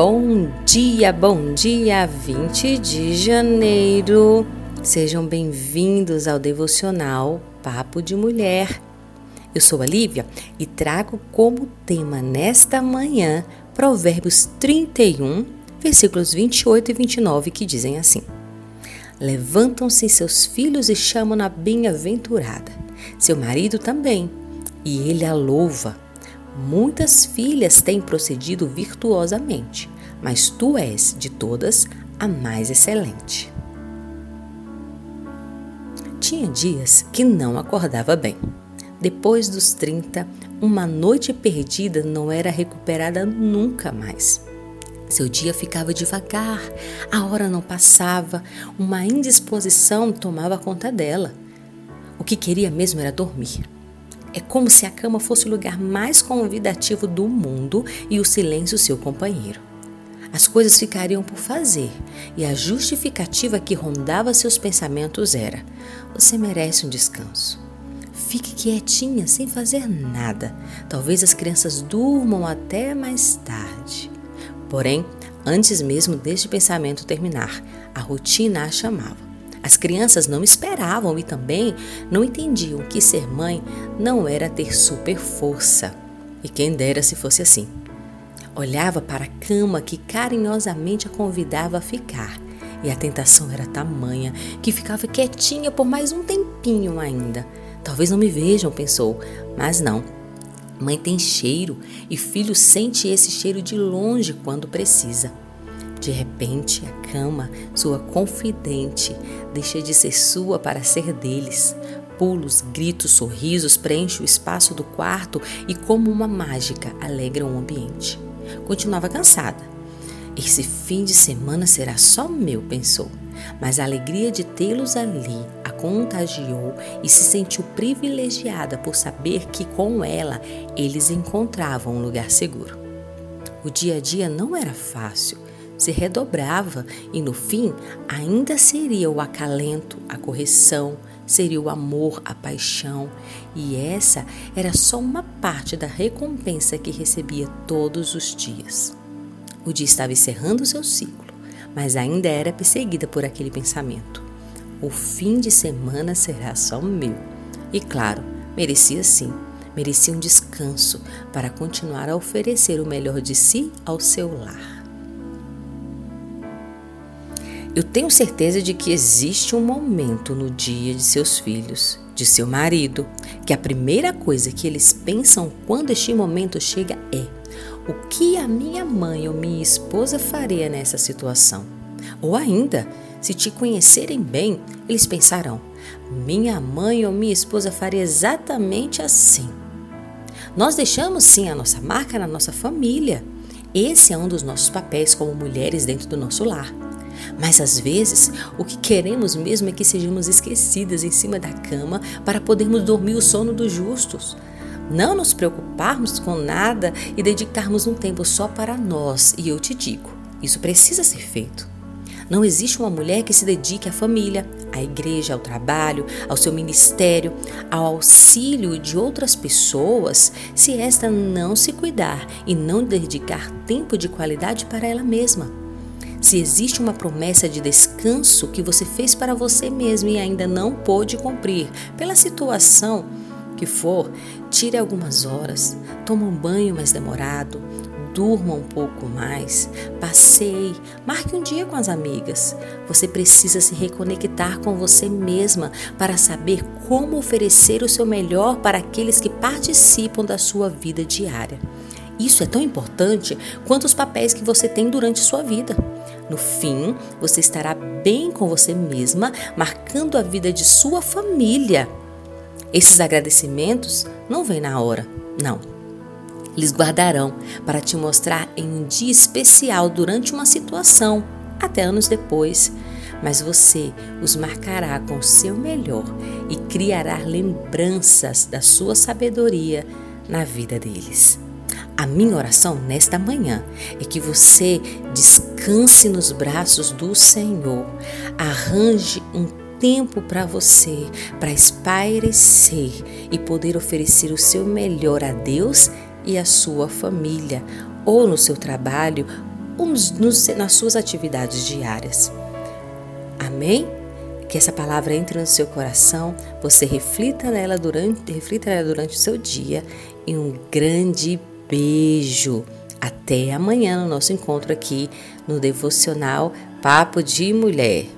Bom dia, bom dia, 20 de janeiro. Sejam bem-vindos ao devocional Papo de Mulher. Eu sou a Lívia e trago como tema nesta manhã Provérbios 31, versículos 28 e 29, que dizem assim: Levantam-se seus filhos e chamam-na bem-aventurada, seu marido também, e ele a louva. Muitas filhas têm procedido virtuosamente, mas tu és, de todas, a mais excelente. Tinha dias que não acordava bem. Depois dos 30, uma noite perdida não era recuperada nunca mais. Seu dia ficava devagar, a hora não passava, uma indisposição tomava conta dela. O que queria mesmo era dormir. É como se a cama fosse o lugar mais convidativo do mundo e o silêncio seu companheiro. As coisas ficariam por fazer e a justificativa que rondava seus pensamentos era: você merece um descanso. Fique quietinha, sem fazer nada. Talvez as crianças durmam até mais tarde. Porém, antes mesmo deste pensamento terminar, a rotina a chamava. As crianças não esperavam e também não entendiam que ser mãe não era ter super força. E quem dera se fosse assim. Olhava para a cama que carinhosamente a convidava a ficar, e a tentação era tamanha que ficava quietinha por mais um tempinho ainda. Talvez não me vejam, pensou, mas não. Mãe tem cheiro e filho sente esse cheiro de longe quando precisa. De repente, a cama, sua confidente, deixa de ser sua para ser deles. Pulos, gritos, sorrisos preenchem o espaço do quarto e, como uma mágica, alegram o ambiente. Continuava cansada. Esse fim de semana será só meu, pensou. Mas a alegria de tê-los ali a contagiou e se sentiu privilegiada por saber que com ela eles encontravam um lugar seguro. O dia a dia não era fácil se redobrava e no fim ainda seria o acalento, a correção, seria o amor, a paixão, e essa era só uma parte da recompensa que recebia todos os dias. O dia estava encerrando seu ciclo, mas ainda era perseguida por aquele pensamento. O fim de semana será só meu. E claro, merecia sim, merecia um descanso para continuar a oferecer o melhor de si ao seu lar. Eu tenho certeza de que existe um momento no dia de seus filhos, de seu marido, que a primeira coisa que eles pensam quando este momento chega é: o que a minha mãe ou minha esposa faria nessa situação? Ou ainda, se te conhecerem bem, eles pensarão: minha mãe ou minha esposa faria exatamente assim. Nós deixamos sim a nossa marca na nossa família. Esse é um dos nossos papéis como mulheres dentro do nosso lar. Mas às vezes, o que queremos mesmo é que sejamos esquecidas em cima da cama para podermos dormir o sono dos justos. Não nos preocuparmos com nada e dedicarmos um tempo só para nós. E eu te digo, isso precisa ser feito. Não existe uma mulher que se dedique à família, à igreja, ao trabalho, ao seu ministério, ao auxílio de outras pessoas, se esta não se cuidar e não dedicar tempo de qualidade para ela mesma. Se existe uma promessa de descanso que você fez para você mesmo e ainda não pôde cumprir, pela situação que for, tire algumas horas, tome um banho mais demorado, durma um pouco mais, passeie, marque um dia com as amigas. Você precisa se reconectar com você mesma para saber como oferecer o seu melhor para aqueles que participam da sua vida diária. Isso é tão importante quanto os papéis que você tem durante sua vida. No fim, você estará bem com você mesma, marcando a vida de sua família. Esses agradecimentos não vêm na hora, não. Eles guardarão para te mostrar em um dia especial durante uma situação, até anos depois. Mas você os marcará com o seu melhor e criará lembranças da sua sabedoria na vida deles. A minha oração nesta manhã é que você descanse nos braços do Senhor, arranje um tempo para você, para espairecer e poder oferecer o seu melhor a Deus e à sua família, ou no seu trabalho, ou nos, nas suas atividades diárias. Amém? Que essa palavra entre no seu coração, você reflita nela durante, reflita nela durante o seu dia e um grande beijo. Até amanhã no nosso encontro aqui no devocional Papo de Mulher.